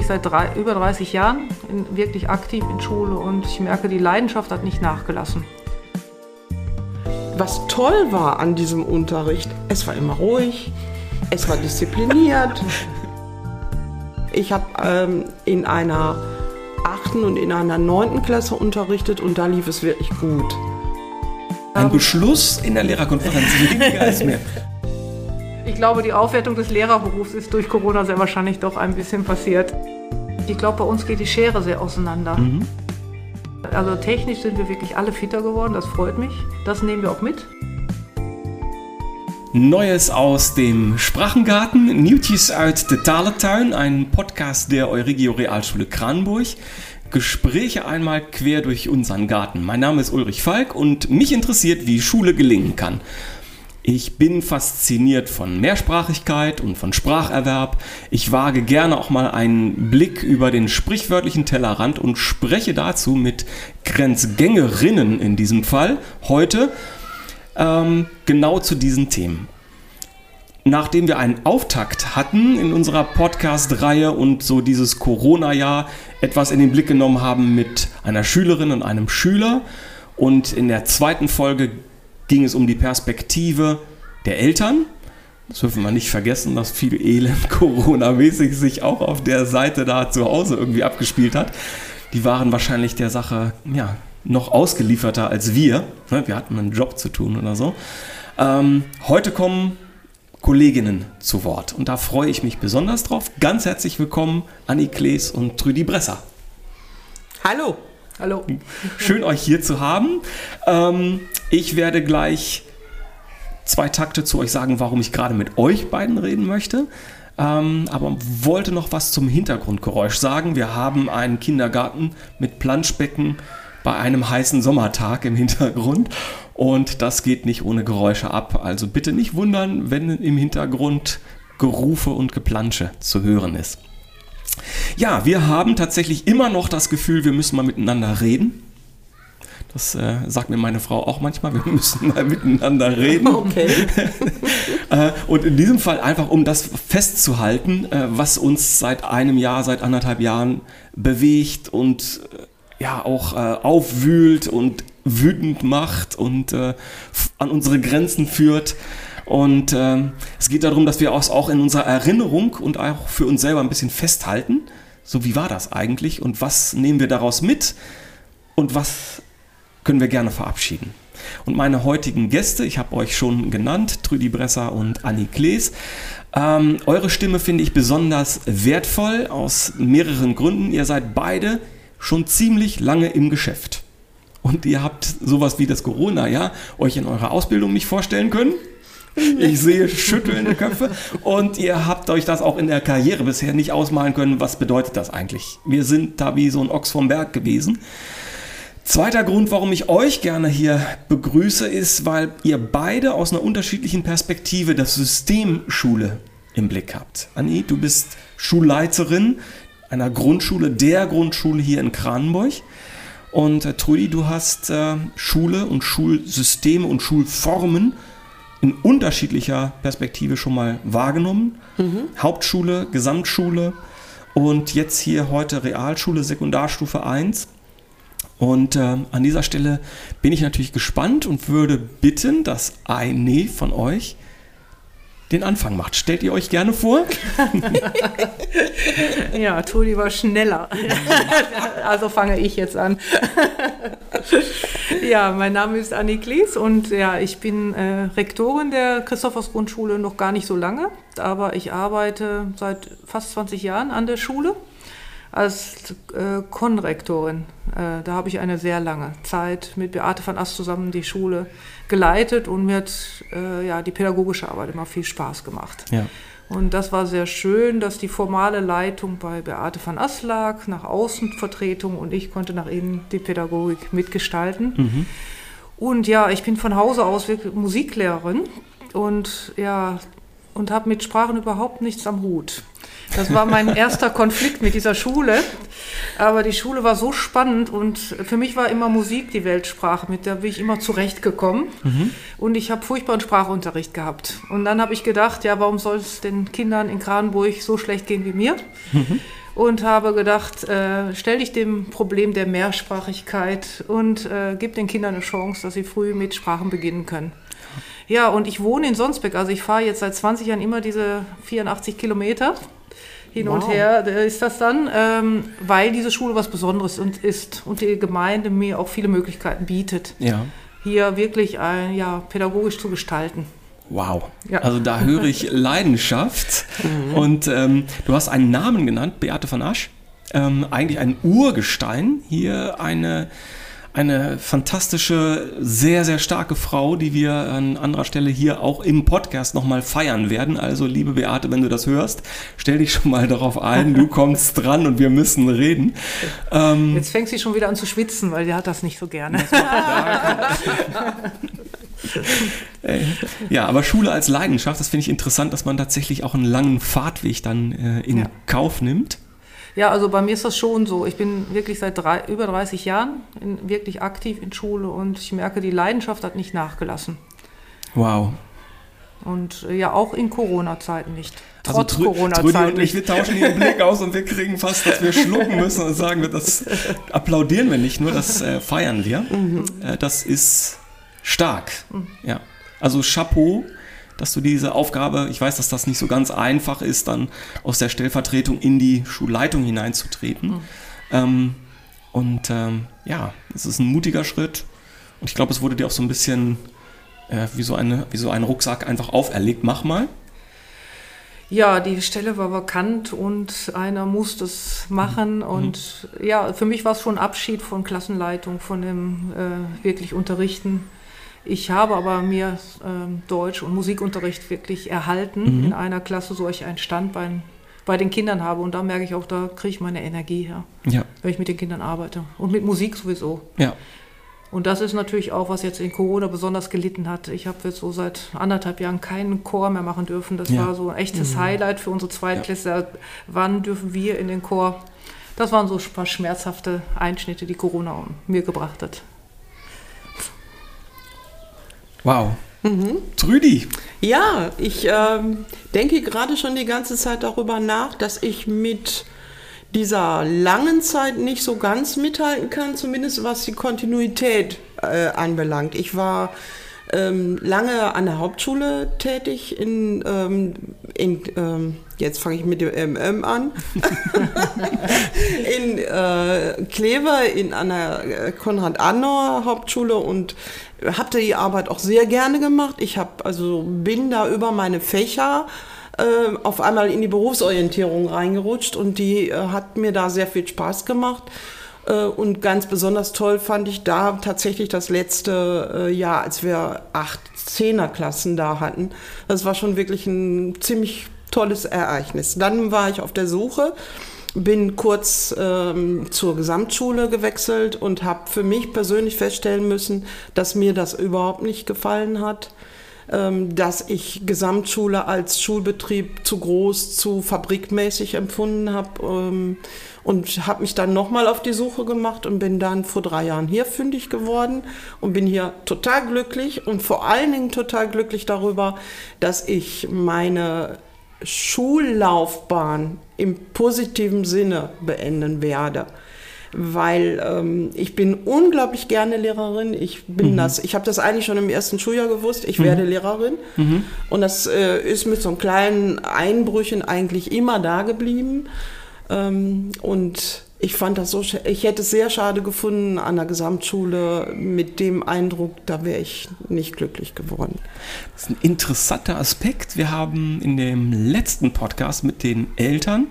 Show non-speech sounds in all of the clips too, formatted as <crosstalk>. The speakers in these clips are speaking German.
wirklich seit drei, über 30 Jahren in, wirklich aktiv in Schule und ich merke, die Leidenschaft hat nicht nachgelassen. Was toll war an diesem Unterricht, es war immer ruhig, es war diszipliniert. Ich habe ähm, in einer achten und in einer neunten Klasse unterrichtet und da lief es wirklich gut. Ein Beschluss in der Lehrerkonferenz weniger als mehr. <laughs> Ich glaube, die Aufwertung des Lehrerberufs ist durch Corona sehr wahrscheinlich doch ein bisschen passiert. Ich glaube, bei uns geht die Schere sehr auseinander. Mhm. Also technisch sind wir wirklich alle fitter geworden, das freut mich. Das nehmen wir auch mit. Neues aus dem Sprachengarten, Nieuwtjes uit de Talentuin, ein Podcast der Euregio Realschule Kranburg. Gespräche einmal quer durch unseren Garten. Mein Name ist Ulrich Falk und mich interessiert, wie Schule gelingen kann. Ich bin fasziniert von Mehrsprachigkeit und von Spracherwerb. Ich wage gerne auch mal einen Blick über den sprichwörtlichen Tellerrand und spreche dazu mit Grenzgängerinnen in diesem Fall heute ähm, genau zu diesen Themen. Nachdem wir einen Auftakt hatten in unserer Podcast-Reihe und so dieses Corona-Jahr etwas in den Blick genommen haben mit einer Schülerin und einem Schüler und in der zweiten Folge ging es um die Perspektive der Eltern. Das dürfen wir nicht vergessen, dass viel Elend <laughs> Corona-mäßig sich auch auf der Seite da zu Hause irgendwie abgespielt hat. Die waren wahrscheinlich der Sache ja, noch ausgelieferter als wir. Ne, wir hatten einen Job zu tun oder so. Ähm, heute kommen Kolleginnen zu Wort und da freue ich mich besonders drauf. Ganz herzlich willkommen Anni Klees und Trüdi Bresser. Hallo. Hallo. Schön euch hier zu haben. Ähm, ich werde gleich zwei Takte zu euch sagen, warum ich gerade mit euch beiden reden möchte. Ähm, aber wollte noch was zum Hintergrundgeräusch sagen. Wir haben einen Kindergarten mit Planschbecken bei einem heißen Sommertag im Hintergrund und das geht nicht ohne Geräusche ab. Also bitte nicht wundern, wenn im Hintergrund Gerufe und Geplansche zu hören ist. Ja, wir haben tatsächlich immer noch das Gefühl, wir müssen mal miteinander reden. Das äh, sagt mir meine Frau auch manchmal, wir <laughs> müssen mal miteinander reden. Okay. <laughs> äh, und in diesem Fall einfach, um das festzuhalten, äh, was uns seit einem Jahr, seit anderthalb Jahren bewegt und äh, ja auch aufwühlt und wütend macht und an unsere Grenzen führt. Und äh, es geht darum, dass wir uns auch in unserer Erinnerung und auch für uns selber ein bisschen festhalten. So, wie war das eigentlich und was nehmen wir daraus mit und was können wir gerne verabschieden. Und meine heutigen Gäste, ich habe euch schon genannt, Trüdi Bresser und Anni Klees. Ähm, eure Stimme finde ich besonders wertvoll aus mehreren Gründen. Ihr seid beide schon ziemlich lange im Geschäft. Und ihr habt sowas wie das Corona-Jahr euch in eurer Ausbildung nicht vorstellen können. <laughs> Ich sehe schüttelnde Köpfe. Und ihr habt euch das auch in der Karriere bisher nicht ausmalen können. Was bedeutet das eigentlich? Wir sind da wie so ein Ochs vom Berg gewesen. Zweiter Grund, warum ich euch gerne hier begrüße, ist, weil ihr beide aus einer unterschiedlichen Perspektive das System Schule im Blick habt. Anni, du bist Schulleiterin einer Grundschule, der Grundschule hier in Kranenburg. Und äh, Trudi, du hast äh, Schule und Schulsysteme und Schulformen in unterschiedlicher Perspektive schon mal wahrgenommen. Mhm. Hauptschule, Gesamtschule und jetzt hier heute Realschule, Sekundarstufe 1. Und äh, an dieser Stelle bin ich natürlich gespannt und würde bitten, dass eine von euch den Anfang macht. Stellt ihr euch gerne vor? <laughs> ja, Toni war schneller. <laughs> also fange ich jetzt an. Ja, mein Name ist Anni Klies und ja, ich bin äh, Rektorin der Christophers Grundschule noch gar nicht so lange, aber ich arbeite seit fast 20 Jahren an der Schule als äh, Konrektorin. Äh, da habe ich eine sehr lange Zeit mit Beate van Ast zusammen die Schule geleitet und mir hat äh, ja, die pädagogische Arbeit immer viel Spaß gemacht. Ja. Und das war sehr schön, dass die formale Leitung bei Beate van Ast lag, nach Außenvertretung und ich konnte nach innen die Pädagogik mitgestalten. Mhm. Und ja, ich bin von Hause aus Musiklehrerin und ja, und habe mit Sprachen überhaupt nichts am Hut. Das war mein <laughs> erster Konflikt mit dieser Schule. Aber die Schule war so spannend und für mich war immer Musik die Weltsprache, mit der bin ich immer zurechtgekommen. Mhm. Und ich habe furchtbaren Sprachunterricht gehabt. Und dann habe ich gedacht, ja, warum soll es den Kindern in Kranenburg so schlecht gehen wie mir? Mhm. und habe gedacht, äh, stell dich dem Problem der Mehrsprachigkeit und äh, gib den Kindern eine Chance, dass sie früh mit Sprachen beginnen können. Ja, und ich wohne in Sonsbeck, also ich fahre jetzt seit 20 Jahren immer diese 84 Kilometer hin wow. und her äh, ist das dann, ähm, weil diese Schule was Besonderes und ist und die Gemeinde mir auch viele Möglichkeiten bietet, ja. hier wirklich ein, ja, pädagogisch zu gestalten. Wow. Ja. Also da höre ich <laughs> Leidenschaft. Mhm. Und ähm, du hast einen Namen genannt, Beate van Asch. Ähm, eigentlich ein Urgestein. Hier eine, eine fantastische, sehr, sehr starke Frau, die wir an anderer Stelle hier auch im Podcast nochmal feiern werden. Also, liebe Beate, wenn du das hörst, stell dich schon mal darauf ein, du <laughs> kommst dran und wir müssen reden. Ähm, Jetzt fängt sie schon wieder an zu schwitzen, weil sie hat das nicht so gerne. ja, aber Schule als Leidenschaft, das finde ich interessant, dass man tatsächlich auch einen langen Fahrtweg dann äh, in ja. Kauf nimmt. Ja, also bei mir ist das schon so. Ich bin wirklich seit drei, über 30 Jahren in, wirklich aktiv in Schule und ich merke, die Leidenschaft hat nicht nachgelassen. Wow. Und äh, ja, auch in Corona-Zeiten nicht. Also Trotz also Corona-Zeiten. und ich, wir tauschen den Blick aus und wir kriegen fast, dass wir schlucken müssen und sagen, das <laughs> applaudieren wir nicht nur, das äh, feiern wir. Mhm. Äh, das ist stark. Mhm. Ja. Also Chapeau, dass du diese Aufgabe, ich weiß, dass das nicht so ganz einfach ist, dann aus der Stellvertretung in die Schulleitung hineinzutreten. Mhm. Ähm, und ähm, ja, es ist ein mutiger Schritt. Und ich glaube, es wurde dir auch so ein bisschen äh, wie, so eine, wie so ein Rucksack einfach auferlegt. Mach mal. Ja, die Stelle war vakant und einer musste es machen. Mhm. Und ja, für mich war es schon Abschied von Klassenleitung, von dem äh, wirklich Unterrichten. Ich habe aber mir ähm, Deutsch- und Musikunterricht wirklich erhalten mhm. in einer Klasse, so ich ein Standbein bei den Kindern habe. Und da merke ich auch, da kriege ich meine Energie her, ja. wenn ich mit den Kindern arbeite. Und mit Musik sowieso. Ja. Und das ist natürlich auch, was jetzt in Corona besonders gelitten hat. Ich habe jetzt so seit anderthalb Jahren keinen Chor mehr machen dürfen. Das ja. war so ein echtes mhm. Highlight für unsere Zweitklässler. Ja. Wann dürfen wir in den Chor? Das waren so ein paar schmerzhafte Einschnitte, die Corona mir gebracht hat. Wow. Mhm. Trüdi. Ja, ich ähm, denke gerade schon die ganze Zeit darüber nach, dass ich mit dieser langen Zeit nicht so ganz mithalten kann, zumindest was die Kontinuität äh, anbelangt. Ich war ähm, lange an der Hauptschule tätig in, ähm, in ähm, jetzt fange ich mit dem MM an, <laughs> in äh, Kleve in einer äh, Konrad-Adenauer Hauptschule und habe die Arbeit auch sehr gerne gemacht. Ich habe also bin da über meine Fächer äh, auf einmal in die Berufsorientierung reingerutscht und die äh, hat mir da sehr viel Spaß gemacht. Äh, und ganz besonders toll fand ich da tatsächlich das letzte äh, Jahr, als wir acht Zehnerklassen da hatten. Das war schon wirklich ein ziemlich tolles Ereignis. Dann war ich auf der Suche, bin kurz ähm, zur Gesamtschule gewechselt und habe für mich persönlich feststellen müssen, dass mir das überhaupt nicht gefallen hat ähm, dass ich Gesamtschule als Schulbetrieb zu groß, zu fabrikmäßig empfunden habe ähm, und habe mich dann nochmal auf die Suche gemacht und bin dann vor drei Jahren hier fündig geworden und bin hier total glücklich und vor allen Dingen total glücklich darüber, dass ich meine Schullaufbahn im positiven Sinne beenden werde weil ähm, ich bin unglaublich gerne Lehrerin. Ich bin mhm. das, ich habe das eigentlich schon im ersten Schuljahr gewusst, ich mhm. werde Lehrerin. Mhm. Und das äh, ist mit so kleinen Einbrüchen eigentlich immer da geblieben. Ähm, und ich fand das so, ich hätte es sehr schade gefunden an der Gesamtschule mit dem Eindruck, da wäre ich nicht glücklich geworden. Das ist ein interessanter Aspekt. Wir haben in dem letzten Podcast mit den Eltern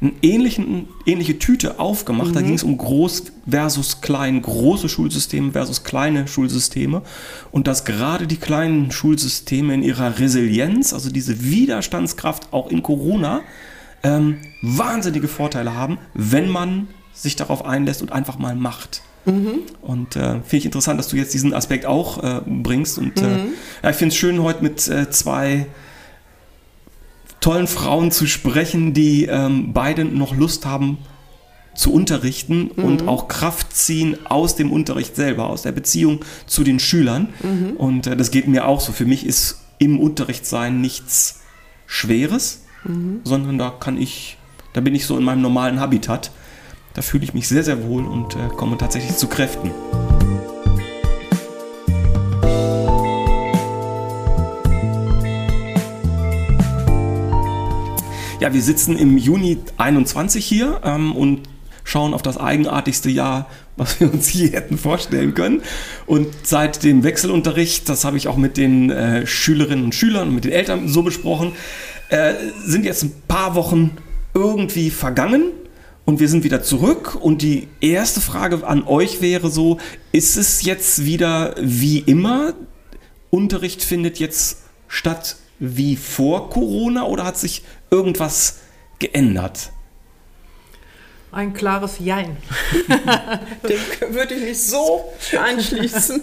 eine ähnliche Tüte aufgemacht. Mhm. Da ging es um groß versus klein, große Schulsysteme versus kleine Schulsysteme. Und dass gerade die kleinen Schulsysteme in ihrer Resilienz, also diese Widerstandskraft auch in Corona, ähm, wahnsinnige Vorteile haben, wenn man sich darauf einlässt und einfach mal macht. Mhm. Und äh, finde ich interessant, dass du jetzt diesen Aspekt auch äh, bringst. Und äh, mhm. ja, ich finde es schön, heute mit äh, zwei tollen Frauen zu sprechen, die ähm, beide noch Lust haben zu unterrichten mhm. und auch Kraft ziehen aus dem Unterricht selber, aus der Beziehung zu den Schülern. Mhm. Und äh, das geht mir auch so. Für mich ist im Unterricht sein nichts Schweres, sondern da kann ich Da bin ich so in meinem normalen Habitat. Da fühle ich mich sehr, sehr wohl und äh, komme tatsächlich zu Kräften. Ja, wir sitzen im Juni 21 hier ähm, und schauen auf das eigenartigste Jahr, was wir uns je hätten vorstellen können. Und seit dem Wechselunterricht, das habe ich auch mit den äh, Schülerinnen und Schülern und mit den Eltern so besprochen, äh, sind jetzt ein paar Wochen irgendwie vergangen und wir sind wieder zurück. Und die erste Frage an euch wäre so, ist es jetzt wieder wie immer? Unterricht findet jetzt statt wie vor Corona oder hat sich irgendwas geändert? Ein klares Jein. <laughs> Dem würde ich mich so <laughs> anschließen.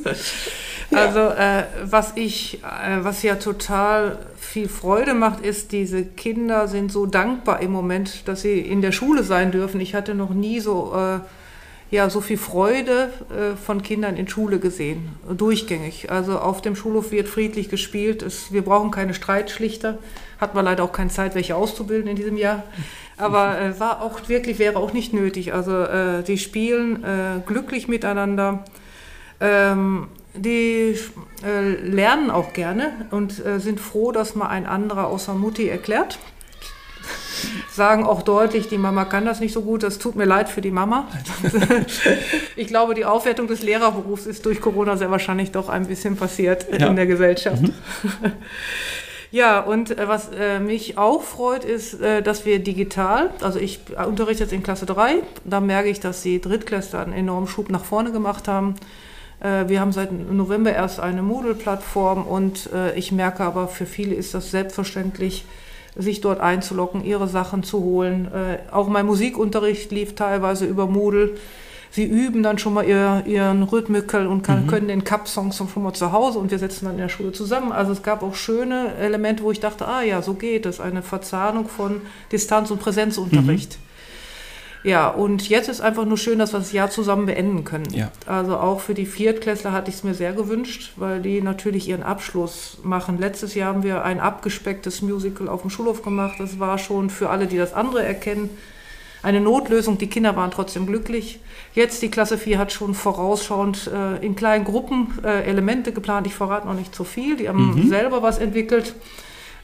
Also äh, was ich, äh, was ja total viel Freude macht, ist, diese Kinder sind so dankbar im Moment, dass sie in der Schule sein dürfen. Ich hatte noch nie so, äh, ja, so viel Freude äh, von Kindern in Schule gesehen, durchgängig. Also auf dem Schulhof wird friedlich gespielt. Es, wir brauchen keine Streitschlichter. Hat man leider auch keine Zeit, welche auszubilden in diesem Jahr. Aber äh, war auch wirklich, wäre auch nicht nötig. Also äh, die spielen äh, glücklich miteinander. Ähm, die äh, lernen auch gerne und äh, sind froh, dass mal ein anderer außer Mutti erklärt. <laughs> Sagen auch deutlich, die Mama kann das nicht so gut, das tut mir leid für die Mama. <laughs> ich glaube, die Aufwertung des Lehrerberufs ist durch Corona sehr wahrscheinlich doch ein bisschen passiert ja. in der Gesellschaft. Mhm. <laughs> Ja, und äh, was äh, mich auch freut, ist, äh, dass wir digital, also ich unterrichte jetzt in Klasse 3, da merke ich, dass die Drittklässler einen enormen Schub nach vorne gemacht haben. Äh, wir haben seit November erst eine Moodle-Plattform und äh, ich merke aber, für viele ist das selbstverständlich, sich dort einzulocken, ihre Sachen zu holen. Äh, auch mein Musikunterricht lief teilweise über Moodle sie üben dann schon mal ihr, ihren Rhythmikel und kann, mhm. können den Cup-Songs schon mal zu Hause und wir setzen dann in der Schule zusammen. Also es gab auch schöne Elemente, wo ich dachte, ah ja, so geht es. Eine Verzahnung von Distanz- und Präsenzunterricht. Mhm. Ja, und jetzt ist einfach nur schön, dass wir das Jahr zusammen beenden können. Ja. Also auch für die Viertklässler hatte ich es mir sehr gewünscht, weil die natürlich ihren Abschluss machen. Letztes Jahr haben wir ein abgespecktes Musical auf dem Schulhof gemacht. Das war schon für alle, die das andere erkennen, eine Notlösung. Die Kinder waren trotzdem glücklich. Jetzt die Klasse 4 hat schon vorausschauend äh, in kleinen Gruppen äh, Elemente geplant. Ich verrate noch nicht zu viel. Die haben mhm. selber was entwickelt.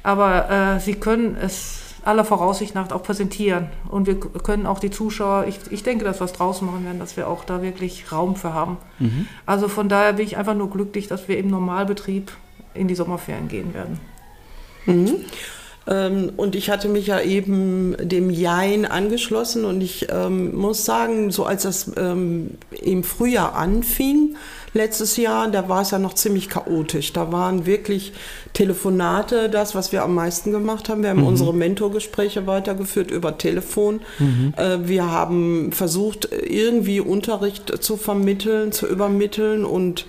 Aber äh, sie können es aller Voraussicht nach auch präsentieren. Und wir können auch die Zuschauer, ich, ich denke, dass wir es draußen machen werden, dass wir auch da wirklich Raum für haben. Mhm. Also von daher bin ich einfach nur glücklich, dass wir im Normalbetrieb in die Sommerferien gehen werden. Mhm. Ähm, und ich hatte mich ja eben dem Jein angeschlossen und ich ähm, muss sagen, so als das ähm, im Frühjahr anfing, letztes Jahr, da war es ja noch ziemlich chaotisch. Da waren wirklich Telefonate das, was wir am meisten gemacht haben. Wir haben mhm. unsere Mentorgespräche weitergeführt über Telefon. Mhm. Äh, wir haben versucht, irgendwie Unterricht zu vermitteln, zu übermitteln und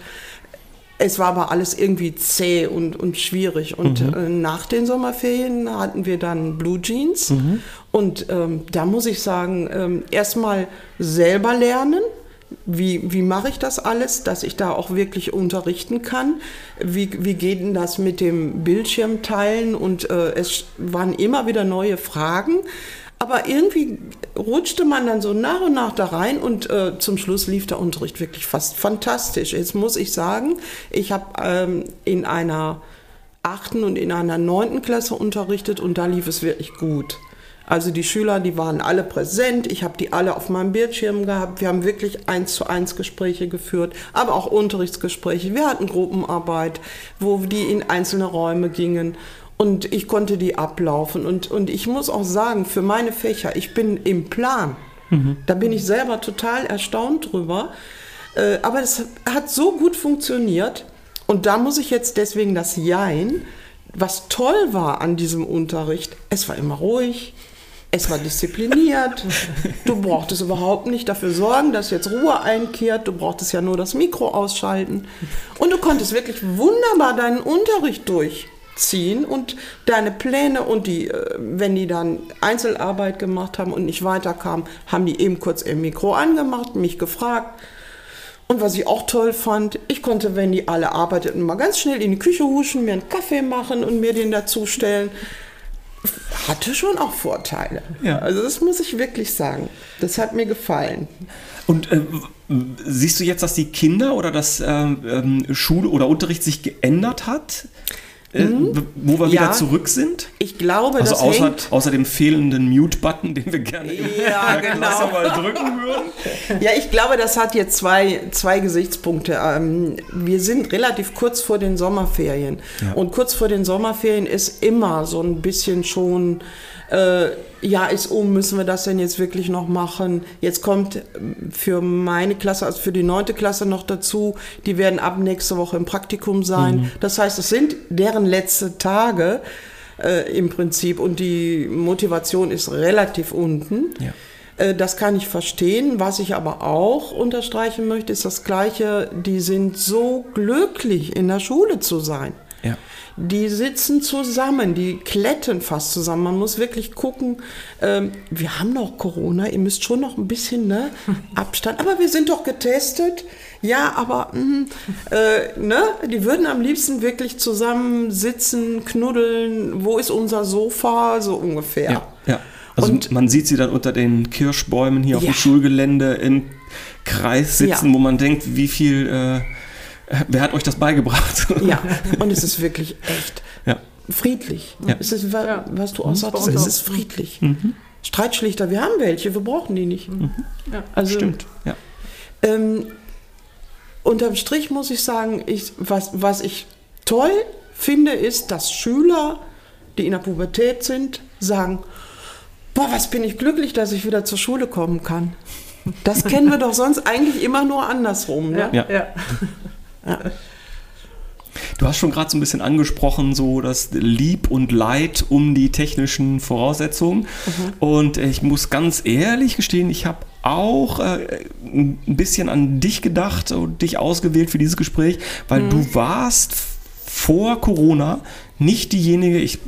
es war aber alles irgendwie zäh und, und schwierig. Und mhm. äh, nach den Sommerferien hatten wir dann Blue Jeans. Mhm. Und ähm, da muss ich sagen, ähm, erstmal selber lernen. Wie, wie mache ich das alles, dass ich da auch wirklich unterrichten kann? Wie, wie geht denn das mit dem Bildschirmteilen? Und äh, es waren immer wieder neue Fragen. Aber irgendwie rutschte man dann so nach und nach da rein und äh, zum Schluss lief der Unterricht wirklich fast fantastisch. Jetzt muss ich sagen, ich habe ähm, in einer achten und in einer neunten Klasse unterrichtet und da lief es wirklich gut. Also die Schüler, die waren alle präsent. Ich habe die alle auf meinem Bildschirm gehabt. Wir haben wirklich eins zu eins Gespräche geführt, aber auch Unterrichtsgespräche. Wir hatten Gruppenarbeit, wo die in einzelne Räume gingen. Und ich konnte die ablaufen. Und, und ich muss auch sagen, für meine Fächer, ich bin im Plan. Mhm. Da bin ich selber total erstaunt drüber. Äh, aber es hat so gut funktioniert. Und da muss ich jetzt deswegen das Jein, was toll war an diesem Unterricht, es war immer ruhig, es war diszipliniert. <laughs> Du brauchtest überhaupt nicht dafür sorgen, dass jetzt Ruhe einkehrt. Du brauchtest ja nur das Mikro ausschalten. Und du konntest wirklich wunderbar deinen Unterricht durch ziehen und deine Pläne und die, äh, wenn die dann Einzelarbeit gemacht haben und nicht weiterkamen, haben die eben kurz ihr Mikro angemacht, mich gefragt. Und was ich auch toll fand, ich konnte, wenn die alle arbeiteten, mal ganz schnell in die Küche huschen, mir einen Kaffee machen und mir den dazustellen. hatte schon auch Vorteile. Ja. Also das muss ich wirklich sagen. Das hat mir gefallen. Und äh, siehst du jetzt, dass die Kinder oder das ähm, ähm, Schule oder Unterricht sich geändert hat? Äh, wo wir wieder. Ja. zurück sind? Ich glaube, Also das außer, hängt. außer dem fehlenden Mute-Button, den wir gerne im Ja, genau. Mal drücken würden. <laughs> Ja, ich glaube, das hat jetzt zwei, zwei Gesichtspunkte. Ähm, wir sind relativ kurz vor den Sommerferien. Ja. Und kurz vor den Sommerferien ist immer so ein bisschen schon, äh, ja, ist um, müssen wir das denn jetzt wirklich noch machen? Jetzt kommt ähm, für meine Klasse, also für die neunte Klasse noch dazu, die werden ab nächste Woche im Praktikum sein. Das heißt, es sind deren letzte Tage äh, im Prinzip und die Motivation ist relativ unten. Ja. Äh, Das kann ich verstehen. Was ich aber auch unterstreichen möchte, ist das Gleiche. Die sind so glücklich, in der Schule zu sein. Ja. Die sitzen zusammen, die kletten fast zusammen. Man muss wirklich gucken, ähm, wir haben noch Corona, ihr müsst schon noch ein bisschen ne, <laughs> Abstand. Aber wir sind doch getestet. Ja, aber mh, äh, ne, die würden am liebsten wirklich zusammen sitzen, knuddeln. Wo ist unser Sofa? So ungefähr. Ja, ja. Also Und- man sieht sie dann unter den Kirschbäumen hier auf Ja. dem Schulgelände im Kreis sitzen, Ja. wo man denkt, wie viel, äh, wer hat euch das beigebracht? Ja, und es ist wirklich echt ja. friedlich. Ja. Es ist, was du auch uns es ist friedlich. Streitschlichter, wir haben welche, wir brauchen die nicht. Ja. Also, Stimmt. Ja. Ähm, unterm Strich muss ich sagen, ich, was, was ich toll finde, ist, dass Schüler, die in der Pubertät sind, sagen, boah, was bin ich glücklich, dass ich wieder zur Schule kommen kann. Das kennen wir doch sonst eigentlich immer nur andersrum. Ne? Ja, Ja. Ja. Du hast schon gerade so ein bisschen angesprochen, so das Lieb und Leid um die technischen Voraussetzungen. Und ich muss ganz ehrlich gestehen, ich habe auch äh, ein bisschen an dich gedacht und dich ausgewählt für dieses Gespräch, weil du warst vor Corona nicht diejenige, ich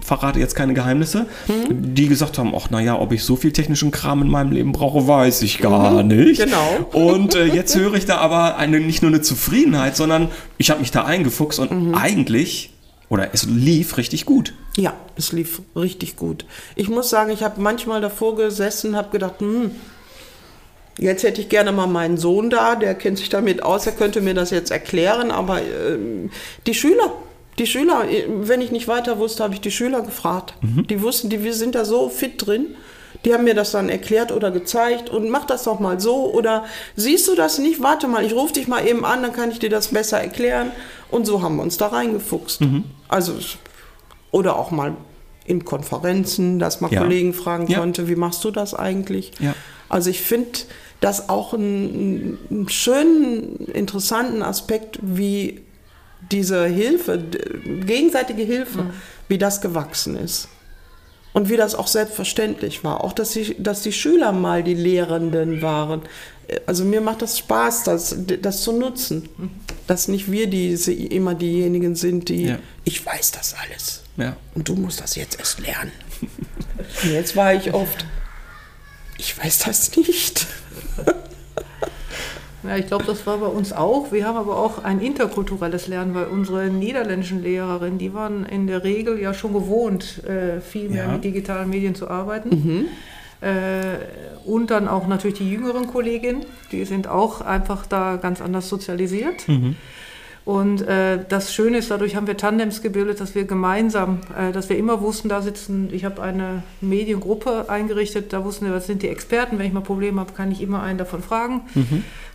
verrate jetzt keine Geheimnisse, die gesagt haben, ach naja, ob ich so viel technischen Kram in meinem Leben brauche, weiß ich gar nicht. genau. Und äh, <laughs> jetzt höre ich da aber eine, nicht nur eine Zufriedenheit, sondern ich habe mich da eingefuchst und eigentlich, oder es lief richtig gut. Ja, es lief richtig gut. Ich muss sagen, ich habe manchmal davor gesessen, habe gedacht, hm, jetzt hätte ich gerne mal meinen Sohn da, der kennt sich damit aus, er könnte mir das jetzt erklären, aber ähm, die Schüler, die Schüler, wenn ich nicht weiter wusste, habe ich die Schüler gefragt. Die wussten, die, wir sind da so fit drin. Die haben mir das dann erklärt oder gezeigt und mach das doch mal so oder siehst du das nicht? Warte mal, ich rufe dich mal eben an, dann kann ich dir das besser erklären. Und so haben wir uns da reingefuchst. Also oder auch mal in Konferenzen, dass man Ja. Kollegen fragen Ja. konnte, wie machst du das eigentlich? Ja. Also ich finde das auch einen, einen schönen, interessanten Aspekt, wie diese Hilfe, gegenseitige Hilfe, wie das gewachsen ist. Und wie das auch selbstverständlich war. Auch, dass die, dass die Schüler mal die Lehrenden waren. Also mir macht das Spaß, das, das zu nutzen. Dass nicht wir diese, immer diejenigen sind, die, Ja. ich weiß das alles. Ja. Und du musst das jetzt erst lernen. Und <laughs> jetzt war ich oft, ich weiß das nicht. <laughs> Ja, ich glaube, das war bei uns auch. Wir haben aber auch ein interkulturelles Lernen, weil unsere niederländischen Lehrerinnen, die waren in der Regel ja schon gewohnt, äh, viel mehr Ja. mit digitalen Medien zu arbeiten. Äh, und dann auch natürlich die jüngeren Kolleginnen, die sind auch einfach da ganz anders sozialisiert. Und äh, das Schöne ist, dadurch haben wir Tandems gebildet, dass wir gemeinsam, äh, dass wir immer wussten, da sitzen, ich habe eine Mediengruppe eingerichtet, da wussten wir, das sind die Experten, wenn ich mal Probleme habe, kann ich immer einen davon fragen,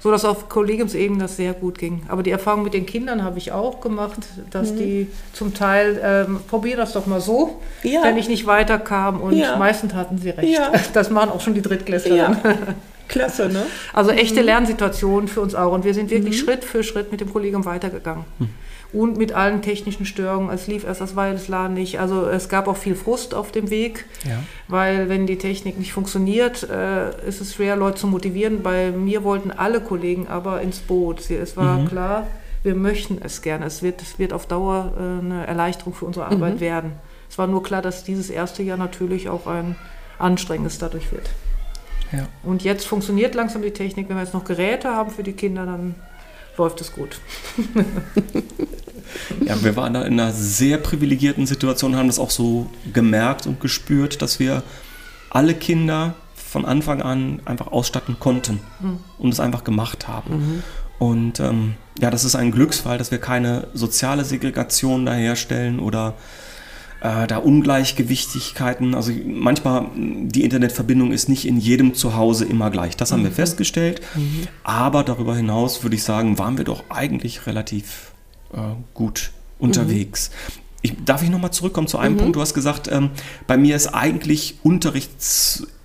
so dass auf Kollegiumsebene das sehr gut ging. Aber die Erfahrung mit den Kindern habe ich auch gemacht, dass die zum Teil, ähm, probier das doch mal so, Ja. wenn ich nicht weiterkam und Ja. meistens hatten sie recht. Ja. <laughs> Das machen auch schon die Drittklässler. <laughs> Klasse, ne? Also echte Lernsituationen für uns auch. Und wir sind wirklich Schritt für Schritt mit dem Kollegium weitergegangen. Und mit allen technischen Störungen. Es lief erst das Wireless-LAN nicht. Also es gab auch viel Frust auf dem Weg, Ja. weil wenn die Technik nicht funktioniert, äh, ist es schwer, Leute zu motivieren. Bei mir wollten alle Kollegen aber ins Boot. Es war klar, wir möchten es gerne. Es wird, es wird auf Dauer äh, eine Erleichterung für unsere Arbeit werden. Es war nur klar, dass dieses erste Jahr natürlich auch ein anstrengendes dadurch wird. Ja. Und jetzt funktioniert langsam die Technik. Wenn wir jetzt noch Geräte haben für die Kinder, dann läuft es gut. <laughs> ja, wir waren da in einer sehr privilegierten Situation, haben das auch so gemerkt und gespürt, dass wir alle Kinder von Anfang an einfach ausstatten konnten mhm. und es einfach gemacht haben. Mhm. Und ähm, ja, das ist ein Glücksfall, dass wir keine soziale Segregation da herstellen oder äh, da Ungleichgewichtigkeiten. Also manchmal, die Internetverbindung ist nicht in jedem Zuhause immer gleich. Das haben wir mhm. festgestellt. Mhm. Aber darüber hinaus würde ich sagen, waren wir doch eigentlich relativ äh, gut unterwegs. Mhm. Ich, darf ich nochmal zurückkommen zu einem mhm. Punkt? Du hast gesagt, ähm, bei mir ist eigentlich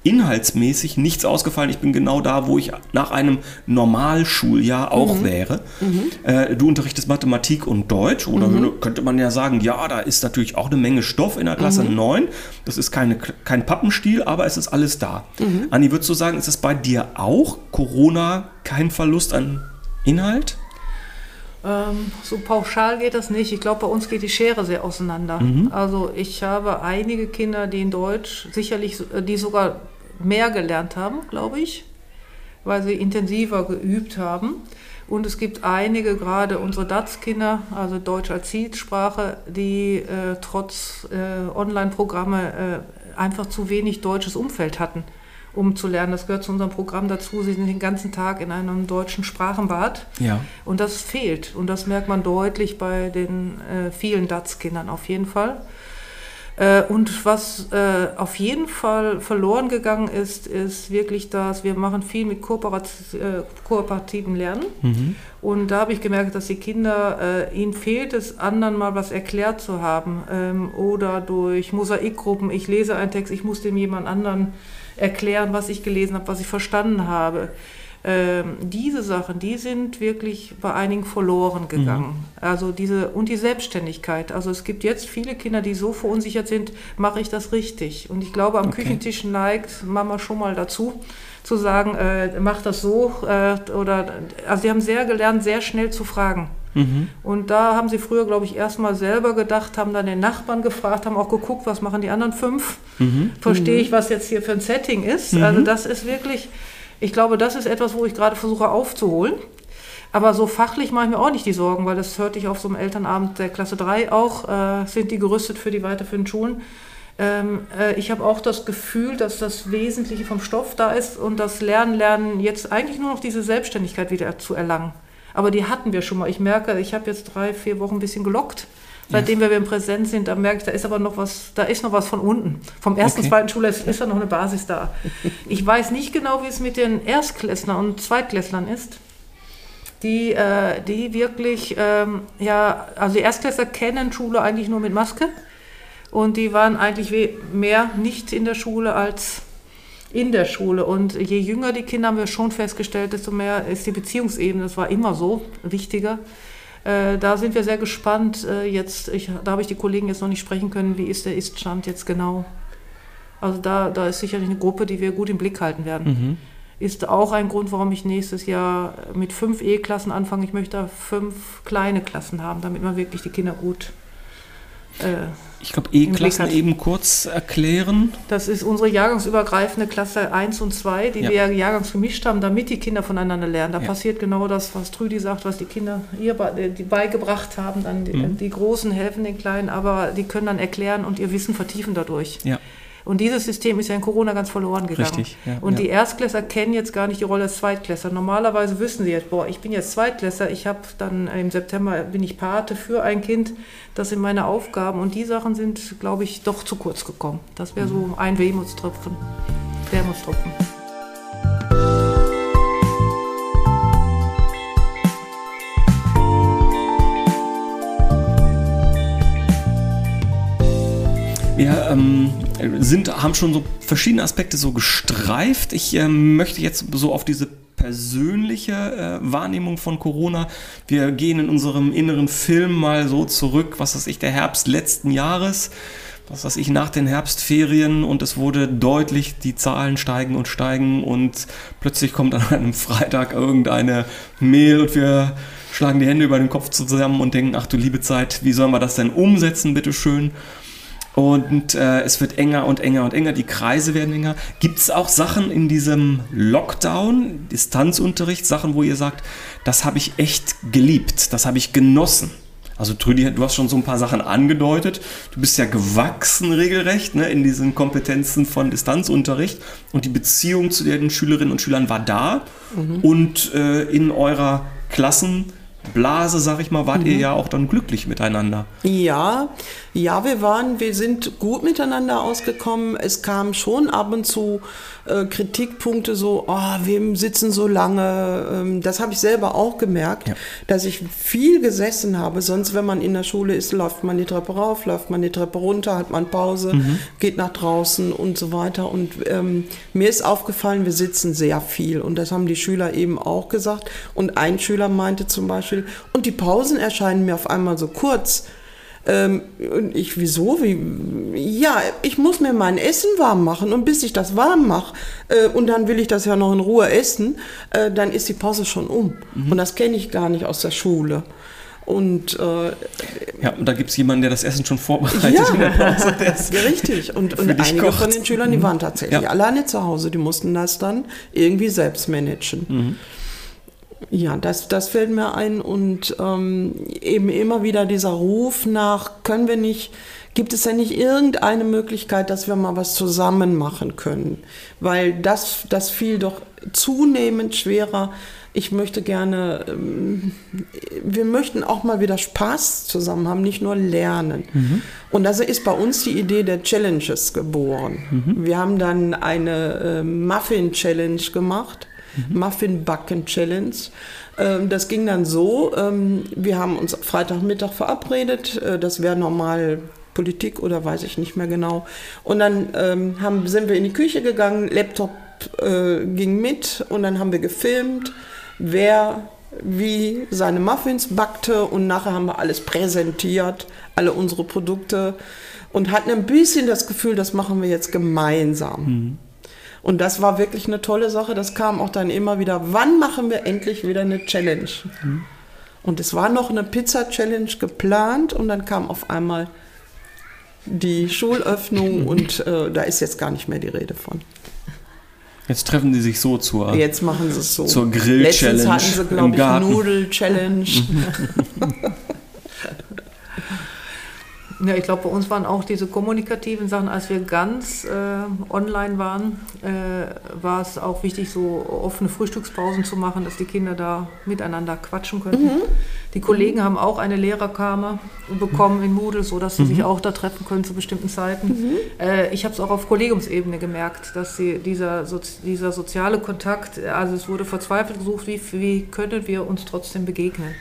unterrichtsinhaltsmäßig nichts ausgefallen. Ich bin genau da, wo ich nach einem Normalschuljahr auch mhm. wäre. Mhm. Äh, du unterrichtest Mathematik und Deutsch, oder mhm. könnte man ja sagen, ja, da ist natürlich auch eine Menge Stoff in der Klasse 9. Mhm. Das ist keine, kein Pappenstiel, aber es ist alles da. Mhm. Anni, würdest du sagen, ist es bei dir auch Corona kein Verlust an Inhalt? Ähm, so pauschal geht das nicht. Ich glaube, bei uns geht die Schere sehr auseinander. Mhm. Also ich habe einige Kinder, die in Deutsch sicherlich, äh, die sogar mehr gelernt haben, glaube ich, weil sie intensiver geübt haben. Und es gibt einige, gerade unsere DATS-Kinder, also Deutsch als Zielsprache, die äh, trotz äh, Online-Programme äh, einfach zu wenig deutsches Umfeld hatten um zu lernen. Das gehört zu unserem Programm dazu. Sie sind den ganzen Tag in einem deutschen Sprachenbad. Ja. Und das fehlt. Und das merkt man deutlich bei den äh, vielen DATS-Kindern auf jeden Fall. Äh, und was äh, auf jeden Fall verloren gegangen ist, ist wirklich das, wir machen viel mit Kooperat äh, kooperativen Lernen. Mhm. Und da habe ich gemerkt, dass die Kinder, äh, ihnen fehlt es, anderen mal was erklärt zu haben. Ähm, oder durch Mosaikgruppen, ich lese einen Text, ich muss dem jemand anderen erklären, was ich gelesen habe, was ich verstanden habe. Ähm, diese Sachen, die sind wirklich bei einigen verloren gegangen. Mhm. Also diese und die Selbstständigkeit. Also es gibt jetzt viele Kinder, die so verunsichert sind, mache ich das richtig? Und ich glaube, am okay. Küchentisch neigt Mama schon mal dazu, zu sagen, äh, mach das so äh, oder also sie haben sehr gelernt, sehr schnell zu fragen. Mhm. Und da haben sie früher, glaube ich, erstmal selber gedacht, haben dann den Nachbarn gefragt, haben auch geguckt, was machen die anderen fünf. Mhm. Verstehe ich, was jetzt hier für ein Setting ist. Mhm. Also das ist wirklich, ich glaube, das ist etwas, wo ich gerade versuche aufzuholen. Aber so fachlich mache ich mir auch nicht die Sorgen, weil das hörte ich auf so einem Elternabend der Klasse 3 auch, äh, sind die gerüstet für die weiterführenden Schulen. Ähm, äh, ich habe auch das Gefühl, dass das Wesentliche vom Stoff da ist und das Lernen, Lernen jetzt eigentlich nur noch diese Selbstständigkeit wieder zu erlangen. Aber die hatten wir schon mal. Ich merke, ich habe jetzt drei, vier Wochen ein bisschen gelockt. Seitdem ja. wir im Präsent sind, da merke ich, da ist aber noch was, da ist noch was von unten. Vom ersten, okay. zweiten Schuljahr ist da noch eine Basis da. Ich weiß nicht genau, wie es mit den Erstklässlern und Zweitklässlern ist. Die, äh, die wirklich, ähm, ja, also die Erstklässler kennen Schule eigentlich nur mit Maske. Und die waren eigentlich mehr nicht in der Schule als in der Schule. Und je jünger die Kinder, haben wir schon festgestellt, desto mehr ist die Beziehungsebene, das war immer so, wichtiger. Äh, da sind wir sehr gespannt. Äh, jetzt, ich, da habe ich die Kollegen jetzt noch nicht sprechen können, wie ist der Iststand jetzt genau. Also da, da ist sicherlich eine Gruppe, die wir gut im Blick halten werden. Mhm. Ist auch ein Grund, warum ich nächstes Jahr mit fünf E-Klassen anfange. Ich möchte da fünf kleine Klassen haben, damit man wirklich die Kinder gut äh, ich glaube, E-Klassen eben kurz erklären. Das ist unsere jahrgangsübergreifende Klasse 1 und 2, die ja. wir jahrgangsgemischt haben, damit die Kinder voneinander lernen. Da ja. passiert genau das, was Trüdi sagt, was die Kinder ihr die beigebracht haben. Dann die, mhm. die Großen helfen den Kleinen, aber die können dann erklären und ihr Wissen vertiefen dadurch. Ja. Und dieses System ist ja in Corona ganz verloren gegangen. Richtig, ja, und ja. die Erstklässler kennen jetzt gar nicht die Rolle als Zweitklässler. Normalerweise wissen sie jetzt, boah, ich bin jetzt Zweitklässler, ich habe dann im September bin ich Pate für ein Kind, das sind meine Aufgaben. Und die Sachen sind, glaube ich, doch zu kurz gekommen. Das wäre so mhm. ein Wehmutstropfen. Wermutstropfen. Wir ähm, sind, haben schon so verschiedene Aspekte so gestreift. Ich ähm, möchte jetzt so auf diese persönliche äh, Wahrnehmung von Corona. Wir gehen in unserem inneren Film mal so zurück, was weiß ich, der Herbst letzten Jahres, was weiß ich, nach den Herbstferien und es wurde deutlich, die Zahlen steigen und steigen und plötzlich kommt an einem Freitag irgendeine Mail und wir schlagen die Hände über den Kopf zusammen und denken, ach du liebe Zeit, wie sollen wir das denn umsetzen, bitteschön? Und äh, es wird enger und enger und enger, die Kreise werden enger. Gibt es auch Sachen in diesem Lockdown, Distanzunterricht, Sachen, wo ihr sagt, das habe ich echt geliebt, das habe ich genossen? Also Trüdi, du hast schon so ein paar Sachen angedeutet. Du bist ja gewachsen regelrecht ne, in diesen Kompetenzen von Distanzunterricht und die Beziehung zu den Schülerinnen und Schülern war da. Mhm. Und äh, in eurer Klassenblase, sag ich mal, wart mhm. ihr ja auch dann glücklich miteinander. Ja, ja, wir waren, wir sind gut miteinander ausgekommen. Es kam schon ab und zu äh, Kritikpunkte so, oh, wir sitzen so lange. Ähm, das habe ich selber auch gemerkt, ja. dass ich viel gesessen habe. Sonst, wenn man in der Schule ist, läuft man die Treppe rauf, läuft man die Treppe runter, hat man Pause, mhm. geht nach draußen und so weiter. Und ähm, mir ist aufgefallen, wir sitzen sehr viel. Und das haben die Schüler eben auch gesagt. Und ein Schüler meinte zum Beispiel, und die Pausen erscheinen mir auf einmal so kurz. Ähm, und ich, wieso? Wie? Ja, ich muss mir mein Essen warm machen und bis ich das warm mache äh, und dann will ich das ja noch in Ruhe essen, äh, dann ist die Pause schon um. Mhm. Und das kenne ich gar nicht aus der Schule. Und äh, ja, und da gibt es jemanden, der das Essen schon vorbereitet ja, in der Pause. <laughs> ja, richtig. Und, und einige kocht. von den Schülern, die waren tatsächlich ja. alleine zu Hause, die mussten das dann irgendwie selbst managen. Mhm. Ja, das, das fällt mir ein und ähm, eben immer wieder dieser Ruf nach, können wir nicht, gibt es denn nicht irgendeine Möglichkeit, dass wir mal was zusammen machen können? Weil das, das fiel doch zunehmend schwerer. Ich möchte gerne, ähm, wir möchten auch mal wieder Spaß zusammen haben, nicht nur lernen. Mhm. Und also ist bei uns die Idee der Challenges geboren. Mhm. Wir haben dann eine äh, Muffin-Challenge gemacht mhm. Muffin Backen Challenge. Ähm, das ging dann so, ähm, wir haben uns Freitagmittag verabredet, äh, das wäre normal Politik oder weiß ich nicht mehr genau. Und dann ähm, haben, sind wir in die Küche gegangen, Laptop äh, ging mit und dann haben wir gefilmt, wer wie seine Muffins backte und nachher haben wir alles präsentiert, alle unsere Produkte und hatten ein bisschen das Gefühl, das machen wir jetzt gemeinsam. Mhm. Und das war wirklich eine tolle Sache. Das kam auch dann immer wieder, wann machen wir endlich wieder eine Challenge? Mhm. Und es war noch eine Pizza-Challenge geplant und dann kam auf einmal die Schulöffnung <laughs> und äh, da ist jetzt gar nicht mehr die Rede von. Jetzt treffen sie sich so zur Jetzt machen sie es so. Zur Grill-Challenge. Letztens hatten sie, glaube ich, Nudel-Challenge. <laughs> <laughs> Ja, ich glaube, bei uns waren auch diese kommunikativen Sachen, als wir ganz äh, online waren, äh, war es auch wichtig, so offene Frühstückspausen zu machen, dass die Kinder da miteinander quatschen könnten. Mhm. Die Kollegen mhm. haben auch eine Lehrerkammer bekommen in Moodle, sodass sie mhm. sich auch da treffen können zu bestimmten Zeiten. Mhm. Äh, ich habe es auch auf Kollegiumsebene gemerkt, dass sie, dieser, so, dieser soziale Kontakt, also es wurde verzweifelt gesucht, wie, wie können wir uns trotzdem begegnen.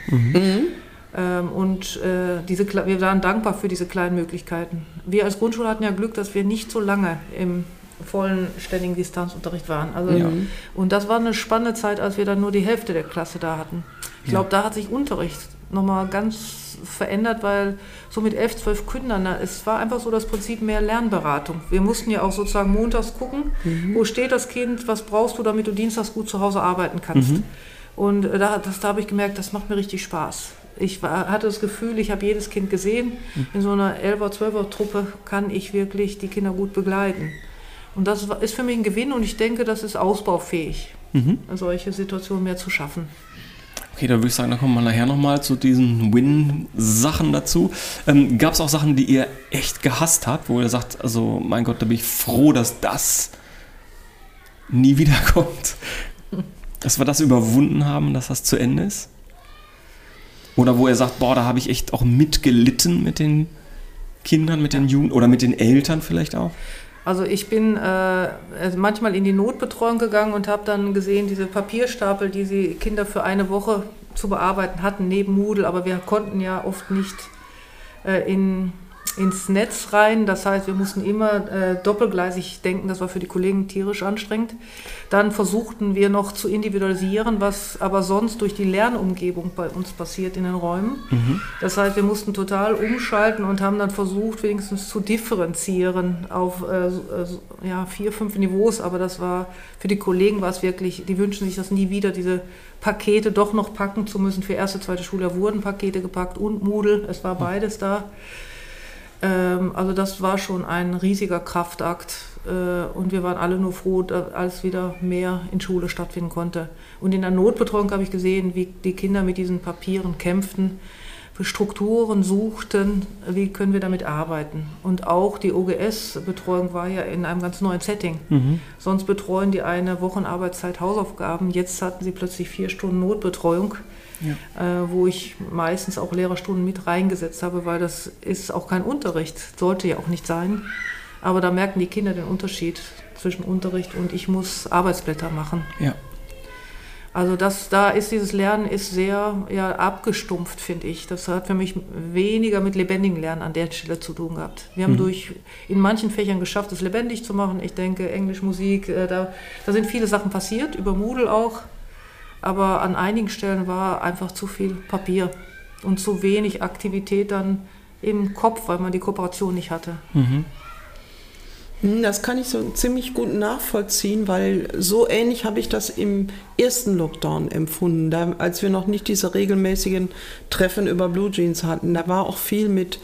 Ähm, und äh, diese, wir waren dankbar für diese kleinen Möglichkeiten. Wir als Grundschule hatten ja Glück, dass wir nicht so lange im vollen ständigen Distanzunterricht waren. Also, ja. Und das war eine spannende Zeit, als wir dann nur die Hälfte der Klasse da hatten. Ich glaube, ja. da hat sich Unterricht nochmal ganz verändert, weil so mit elf, zwölf Kindern, es war einfach so das Prinzip mehr Lernberatung. Wir mussten ja auch sozusagen montags gucken, mhm. wo steht das Kind, was brauchst du, damit du dienstags gut zu Hause arbeiten kannst. Mhm. Und äh, da, da habe ich gemerkt, das macht mir richtig Spaß ich war, hatte das Gefühl, ich habe jedes Kind gesehen. In so einer 11er, 12er Truppe kann ich wirklich die Kinder gut begleiten. Und das ist für mich ein Gewinn und ich denke, das ist ausbaufähig, mhm. solche Situationen mehr zu schaffen. Okay, da würde ich sagen, dann kommen wir nachher nochmal zu diesen Win-Sachen dazu. Ähm, Gab es auch Sachen, die ihr echt gehasst habt, wo ihr sagt, also mein Gott, da bin ich froh, dass das nie <laughs> wiederkommt? Dass wir das überwunden haben, dass das zu Ende ist? Oder wo er sagt, boah, da habe ich echt auch mitgelitten mit den Kindern, mit den Jugend oder mit den Eltern vielleicht auch? Also ich bin äh, also manchmal in die Notbetreuung gegangen und habe dann gesehen, diese Papierstapel, die die Kinder für eine Woche zu bearbeiten hatten, neben Moodle, aber wir konnten ja oft nicht äh, in ins Netz rein. Das heißt, wir mussten immer äh, doppelgleisig denken. Das war für die Kollegen tierisch anstrengend. Dann versuchten wir noch zu individualisieren, was aber sonst durch die Lernumgebung bei uns passiert in den Räumen. Mhm. Das heißt, wir mussten total umschalten und haben dann versucht, wenigstens zu differenzieren auf äh, äh, ja, vier, fünf Niveaus. Aber das war für die Kollegen war es wirklich, die wünschen sich das nie wieder, diese Pakete doch noch packen zu müssen. Für erste, zweite Schule wurden Pakete gepackt und Moodle. Es war beides da. Ähm, also das war schon ein riesiger Kraftakt äh, und wir waren alle nur froh, als wieder mehr in Schule stattfinden konnte. Und in der Notbetreuung habe ich gesehen, wie die Kinder mit diesen Papieren kämpften, für Strukturen suchten, wie können wir damit arbeiten. Und auch die OGS-Betreuung war ja in einem ganz neuen Setting. Mhm. Sonst betreuen die eine Wochenarbeitszeit Hausaufgaben. Jetzt hatten sie plötzlich vier Stunden Notbetreuung ja. äh, wo ich meistens auch Lehrerstunden mit reingesetzt habe, weil das ist auch kein Unterricht, sollte ja auch nicht sein. Aber da merken die Kinder den Unterschied zwischen Unterricht und ich muss Arbeitsblätter machen. Ja. Also das, da ist dieses Lernen ist sehr ja, abgestumpft, finde ich. Das hat für mich weniger mit lebendigem Lernen an der Stelle zu tun gehabt. Wir haben mhm. durch in manchen Fächern geschafft, es lebendig zu machen. Ich denke, Englisch, Musik, äh, da, da sind viele Sachen passiert, über Moodle auch. Aber an einigen Stellen war einfach zu viel Papier und zu wenig Aktivität dann im Kopf, weil man die Kooperation nicht hatte. Mhm. Hm, das kann ich so ziemlich gut nachvollziehen, weil so ähnlich habe ich das im ersten Lockdown empfunden, da, als wir noch nicht diese regelmäßigen Treffen über Blue Jeans hatten. Da war auch viel mit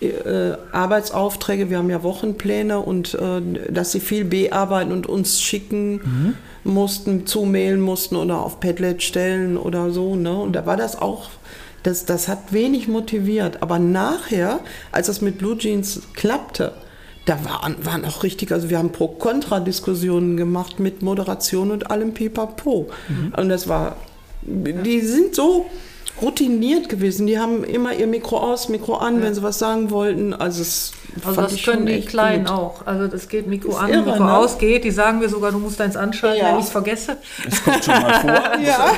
äh, Arbeitsaufträge, wir haben ja Wochenpläne und äh, dass sie viel bearbeiten und uns schicken mhm. Mussten, zumailen mussten oder auf Padlet stellen oder so. Ne? Und da war das auch, das, das hat wenig motiviert. Aber nachher, als das mit Blue Jeans klappte, da waren, waren auch richtig, also wir haben Pro-Kontra-Diskussionen gemacht mit Moderation und allem Pipapo. Mhm. Und das war, die sind so routiniert gewesen. Die haben immer ihr Mikro aus, Mikro an, ja. wenn sie was sagen wollten. Also, es also das können die Kleinen gut. auch. Also das geht Mikro ist an, irre, Mikro ne? aus, geht. Die sagen mir sogar, du musst deins anschalten, ja. wenn ich es vergesse. Das kommt schon mal vor. <laughs> ja.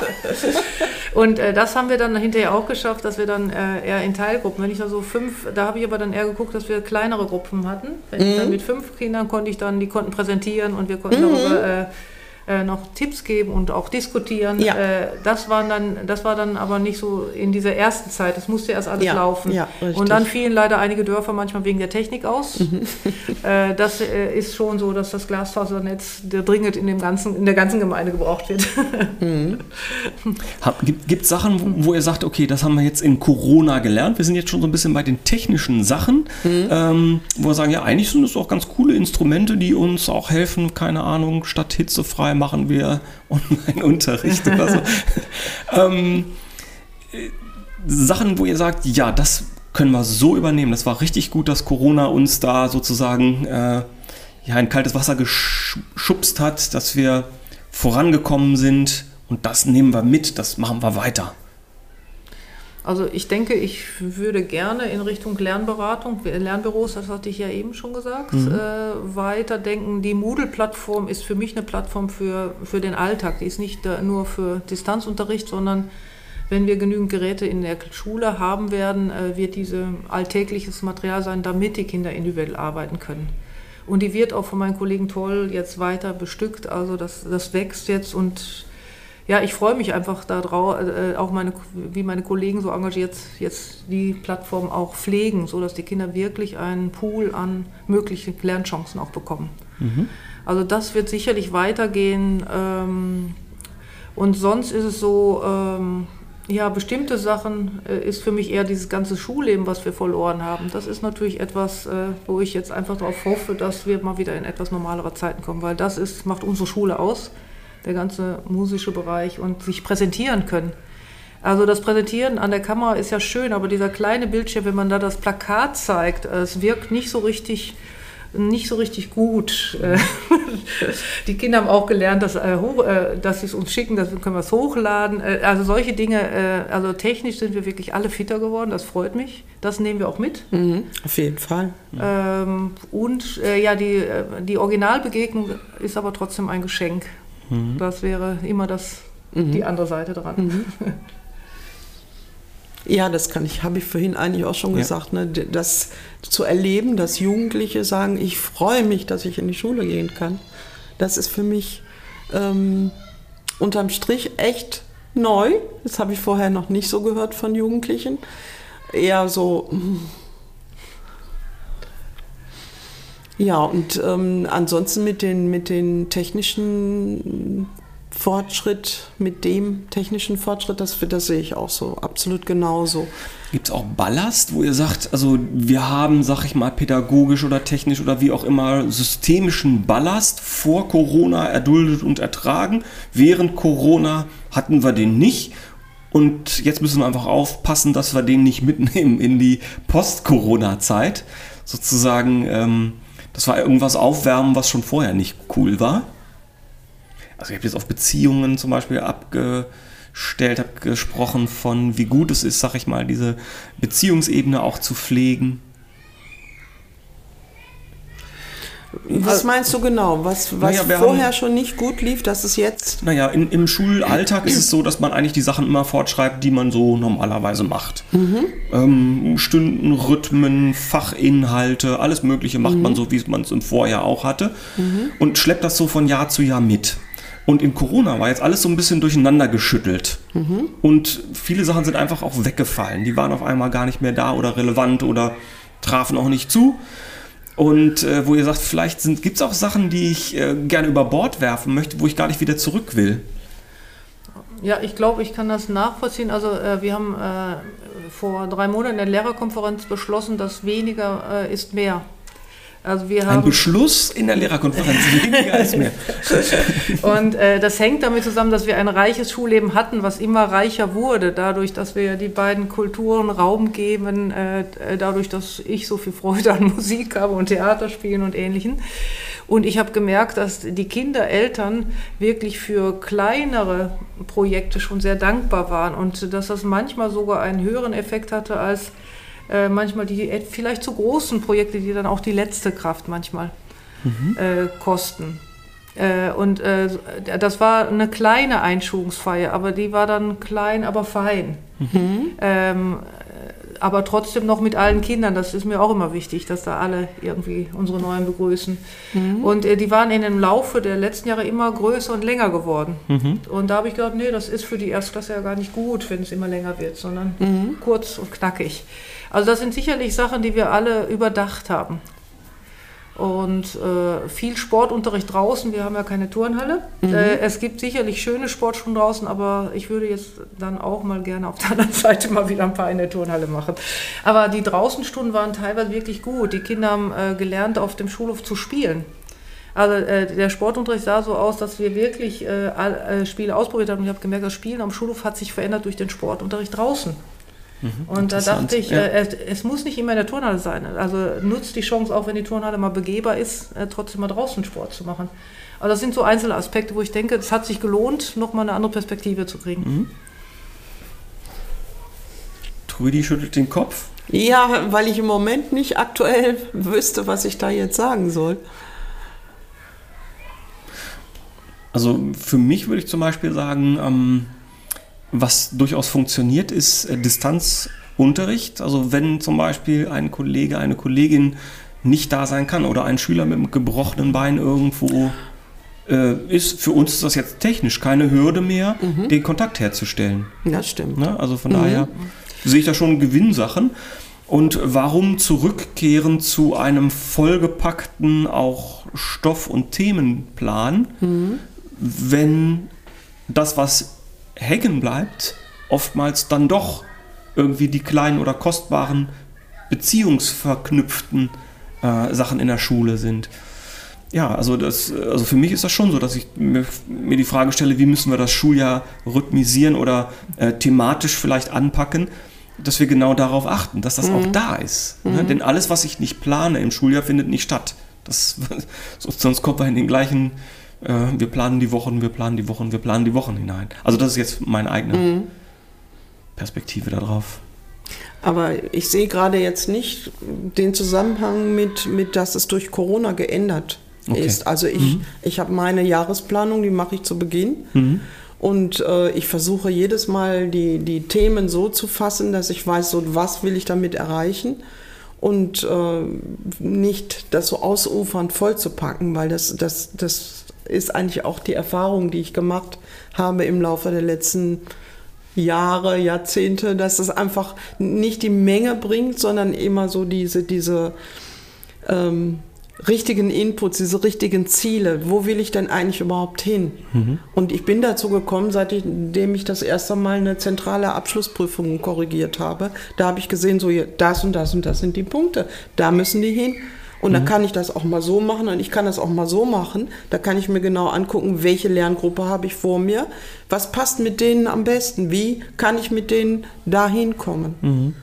Und äh, das haben wir dann hinterher auch geschafft, dass wir dann äh, eher in Teilgruppen, wenn ich da so fünf, da habe ich aber dann eher geguckt, dass wir kleinere Gruppen hatten. Wenn mhm. ich dann mhm. mit fünf Kindern konnte ich dann, die konnten präsentieren und wir konnten mhm. darüber äh, äh, noch Tipps geben und auch diskutieren. Ja. Äh, das, waren dann, das war dann aber nicht so in dieser ersten Zeit. Es musste erst alles ja. laufen. Ja, und dann fielen leider einige Dörfer manchmal wegen der Technik aus. Mhm. <laughs> Äh, das äh, ist schon so, dass das Glasfasernetz dringend in, dem ganzen, in der ganzen Gemeinde gebraucht wird. <laughs> Mhm. Gibt es Sachen, wo, wo, ihr sagt, okay, das haben wir jetzt in Corona gelernt. Wir sind jetzt schon so ein bisschen bei den technischen Sachen, mhm. ähm, wo wir sagen, ja, eigentlich sind das auch ganz coole Instrumente, die uns auch helfen, keine Ahnung, statt hitzefrei machen wir Online-Unterricht oder so. <laughs> ähm, Sachen, wo ihr sagt, ja, das können wir so übernehmen. Das war richtig gut, dass Corona uns da sozusagen äh, ja, in kaltes Wasser geschubst hat, dass wir vorangekommen sind und das nehmen wir mit, das machen wir weiter. Also ich denke, ich würde gerne in Richtung Lernberatung, Lernbüros, das hatte ich ja eben schon gesagt, mhm. äh, weiterdenken. Die Moodle-Plattform ist für mich eine Plattform für, für den Alltag. Die ist nicht nur für Distanzunterricht, sondern wenn wir genügend Geräte in der Schule haben werden, äh, wird diese alltägliches Material sein, damit die Kinder individuell arbeiten können. Und die wird auch von meinen Kollegen toll jetzt weiter bestückt. Also das, das wächst jetzt und ja, ich freue mich einfach darauf, äh, auch meine, wie meine Kollegen so engagiert jetzt die Plattform auch pflegen, sodass die Kinder wirklich einen Pool an möglichen Lernchancen auch bekommen. Mhm. Also das wird sicherlich weitergehen. Ähm, und sonst ist es so, ähm, ja, bestimmte Sachen äh, ist für mich eher dieses ganze Schulleben, was wir verloren haben. Das ist natürlich etwas, äh, wo ich jetzt einfach darauf hoffe, dass wir mal wieder in etwas normalere Zeiten kommen, weil das ist, macht unsere Schule aus der ganze musische Bereich und sich präsentieren können. Also das Präsentieren an der Kamera ist ja schön, aber dieser kleine Bildschirm, wenn man da das Plakat zeigt, es wirkt nicht so richtig nicht so richtig gut. <laughs> Die Kinder haben auch gelernt, dass, äh, äh, dass sie es uns schicken, dann können wir es hochladen. Äh, also solche Dinge, also technisch sind wir wirklich alle fitter geworden, das freut mich. Das nehmen wir auch mit. Mhm, auf jeden Fall. Ähm, und ja, die, die Originalbegegnung ist aber trotzdem ein Geschenk. Mhm. Das wäre immer das, mhm. die andere Seite dran. Mhm. <laughs> Ja, das kann ich, habe ich vorhin eigentlich auch schon ja. gesagt, ne, das zu erleben, dass Jugendliche sagen, ich freue mich, dass ich in die Schule gehen kann. Das ist für mich ähm, unterm Strich echt neu. Das habe ich vorher noch nicht so gehört von Jugendlichen. Eher so, hm, ja, und ähm, ansonsten mit den, mit den technischen Fortschritt, mit dem technischen Fortschritt, das, das sehe ich auch so, absolut genauso. Gibt es auch Ballast, wo ihr sagt, also wir haben, sag ich mal, pädagogisch oder technisch oder wie auch immer, systemischen Ballast vor Corona erduldet und ertragen. Während Corona hatten wir den nicht. Und jetzt müssen wir einfach aufpassen, dass wir den nicht mitnehmen in die Post-Corona-Zeit. Sozusagen, ähm, dass wir irgendwas aufwärmen, was schon vorher nicht cool war. Also ich habe jetzt auf Beziehungen zum Beispiel abgestellt, habe gesprochen von, wie gut es ist, sag ich mal, diese Beziehungsebene auch zu pflegen. Was meinst du genau? Was, was Naja, vorher haben- schon nicht gut lief, dass es jetzt. Naja, in, im Schulalltag ist es so, dass man eigentlich die Sachen immer fortschreibt, die man so normalerweise macht. Ähm, Stundenrhythmen, Fachinhalte, alles Mögliche macht man so, wie man es im Vorjahr auch hatte. Und schleppt das so von Jahr zu Jahr mit. Und in Corona war jetzt alles so ein bisschen durcheinander geschüttelt. Und viele Sachen sind einfach auch weggefallen. Die waren auf einmal gar nicht mehr da oder relevant oder trafen auch nicht zu. Und äh, wo ihr sagt, vielleicht gibt es auch Sachen, die ich äh, gerne über Bord werfen möchte, wo ich gar nicht wieder zurück will. Ja, ich glaube, ich kann das nachvollziehen. Also äh, wir haben äh, vor drei Monaten in der Lehrerkonferenz beschlossen, dass weniger äh, ist mehr. Also wir Ein haben Beschluss in der Lehrerkonferenz, <laughs> weniger als mehr. und äh, das hängt damit zusammen, dass wir ein reiches Schulleben hatten, was immer reicher wurde, dadurch, dass wir die beiden Kulturen Raum geben, äh, äh, dadurch, dass ich so viel Freude an Musik habe und Theaterspielen und Ähnlichem. Und ich habe gemerkt, dass die Kinder, Eltern wirklich für kleinere Projekte schon sehr dankbar waren und dass das manchmal sogar einen höheren Effekt hatte als äh, manchmal die äh, vielleicht zu großen Projekte, die dann auch die letzte Kraft manchmal äh, kosten. Äh, und äh, das war eine kleine Einschulungsfeier, aber die war dann klein, aber fein. Ähm, äh, aber trotzdem noch mit allen Kindern, das ist mir auch immer wichtig, dass da alle irgendwie unsere Neuen begrüßen. Und äh, die waren in dem Laufe der letzten Jahre immer größer und länger geworden. Und da habe ich gedacht, nee, das ist für die Erstklasse ja gar nicht gut, wenn es immer länger wird, sondern kurz und knackig. Also das sind sicherlich Sachen, die wir alle überdacht haben. Und äh, viel Sportunterricht draußen. Wir haben ja keine Turnhalle. Äh, es gibt sicherlich schöne Sportschulen draußen, aber ich würde jetzt dann auch mal gerne auf der <laughs> anderen Seite mal wieder ein paar in der Turnhalle machen. Aber die Draußenstunden waren teilweise wirklich gut. Die Kinder haben äh, gelernt, auf dem Schulhof zu spielen. Also äh, der Sportunterricht sah so aus, dass wir wirklich äh, äh, Spiele ausprobiert haben. Und ich habe gemerkt, das Spielen am Schulhof hat sich verändert durch den Sportunterricht draußen. Und da dachte ich, ja. äh, es, es muss nicht immer in der Turnhalle sein. Also nutzt die Chance, auch wenn die Turnhalle mal begehbar ist, äh, trotzdem mal draußen Sport zu machen. Aber das sind so einzelne Aspekte, wo ich denke, es hat sich gelohnt, nochmal eine andere Perspektive zu kriegen. Mhm. Trüdi schüttelt den Kopf. Ja, weil ich im Moment nicht aktuell wüsste, was ich da jetzt sagen soll. Also für mich würde ich zum Beispiel sagen, ähm, was durchaus funktioniert, ist äh, Distanzunterricht. Also wenn zum Beispiel ein Kollege, eine Kollegin nicht da sein kann oder ein Schüler mit einem gebrochenen Bein irgendwo äh, ist, für uns ist das jetzt technisch keine Hürde mehr, den Kontakt herzustellen. Das stimmt. Ne? Also von daher sehe ich da schon Gewinnsachen. Und warum zurückkehren zu einem vollgepackten auch Stoff- und Themenplan, wenn das, was hängen bleibt, oftmals dann doch irgendwie die kleinen oder kostbaren beziehungsverknüpften äh, Sachen in der Schule sind. Ja, also, das, also für mich ist das schon so, dass ich mir, mir die Frage stelle, wie müssen wir das Schuljahr rhythmisieren oder äh, thematisch vielleicht anpacken, dass wir genau darauf achten, dass das auch da ist. Ne? Denn alles, was ich nicht plane im Schuljahr, findet nicht statt. Das, <laughs> sonst kommt man in den gleichen, äh, wir planen die Wochen, wir planen die Wochen, wir planen die Wochen hinein. Also das ist jetzt meine eigene Perspektive darauf. Aber ich sehe gerade jetzt nicht den Zusammenhang mit, mit dass es durch Corona geändert Okay. ist. Also ich, ich habe meine Jahresplanung, die mache ich zu Beginn. Und äh, ich versuche jedes Mal die, die Themen so zu fassen, dass ich weiß, so, was will ich damit erreichen. Und äh, nicht das so ausufernd vollzupacken, weil das, das, das ist eigentlich auch die Erfahrung, die ich gemacht habe im Laufe der letzten Jahre, Jahrzehnte, dass das einfach nicht die Menge bringt, sondern immer so diese, diese ähm, richtigen Inputs, diese richtigen Ziele. Wo will ich denn eigentlich überhaupt hin? Mhm. Und ich bin dazu gekommen, seitdem ich das erste Mal eine zentrale Abschlussprüfung korrigiert habe. Da habe ich gesehen, so das und das und das sind die Punkte. Da müssen die hin. Und mhm. dann kann ich das auch mal so machen und ich kann das auch mal so machen. Da kann ich mir genau angucken, welche Lerngruppe habe ich vor mir. Was passt mit denen am besten? Wie kann ich mit denen dahin kommen? Mhm.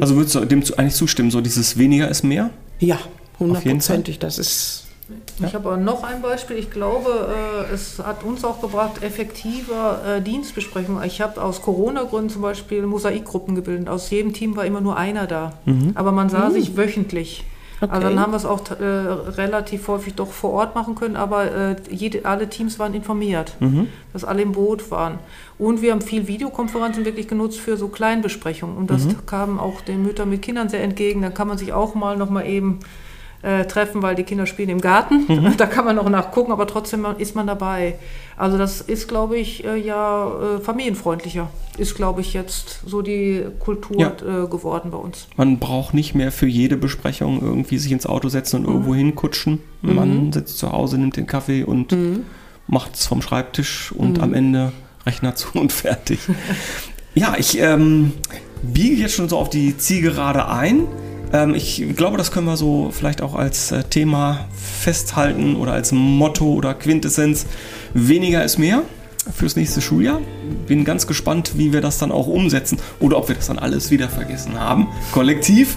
Also würdest du dem eigentlich zustimmen, so dieses weniger ist mehr? Ja, hundertprozentig. Das ist. Ich habe aber noch ein Beispiel. Ich glaube, äh, es hat uns auch gebracht, effektiver äh, Dienstbesprechungen. Ich habe aus Corona-Gründen zum Beispiel Mosaikgruppen gebildet. Aus jedem Team war immer nur einer da. Mhm. Aber man sah mhm. sich wöchentlich. Okay. Also dann haben wir es auch äh, relativ häufig doch vor Ort machen können, aber äh, jede, alle Teams waren informiert, mhm. dass alle im Boot waren. Und wir haben viel Videokonferenzen wirklich genutzt für so Kleinbesprechungen. Und das mhm. kam auch den Müttern mit Kindern sehr entgegen. Da kann man sich auch mal noch mal eben äh, treffen, weil die Kinder spielen im Garten. Mhm. <laughs> Da kann man noch nachgucken, aber trotzdem ist man dabei. Also das ist, glaube ich, äh, ja äh, familienfreundlicher. Ist, glaube ich, jetzt so die Kultur ja. Äh, geworden bei uns. Man braucht nicht mehr für jede Besprechung irgendwie sich ins Auto setzen und mhm. irgendwo hinkutschen. Man mhm. sitzt zu Hause, nimmt den Kaffee und mhm. macht es vom Schreibtisch und mhm. am Ende Rechner zu und fertig. <laughs> ja, ich ähm, biege jetzt schon so auf die Zielgerade ein. Ähm, ich glaube, das können wir so vielleicht auch als äh, Thema festhalten oder als Motto oder Quintessenz. Weniger ist mehr fürs nächste Schuljahr. Bin ganz gespannt, wie wir das dann auch umsetzen oder ob wir das dann alles wieder vergessen haben, kollektiv.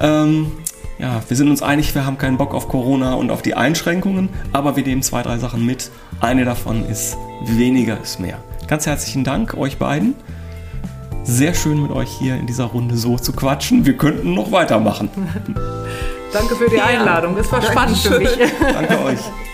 Ähm, ja, wir sind uns einig, wir haben keinen Bock auf Corona und auf die Einschränkungen, aber wir nehmen zwei, drei Sachen mit. Eine davon ist, weniger ist mehr. Ganz herzlichen Dank euch beiden sehr schön mit euch hier in dieser Runde so zu quatschen. Wir könnten noch weitermachen. <laughs> Danke für die Einladung. Das war spannend für mich. Danke euch. <laughs>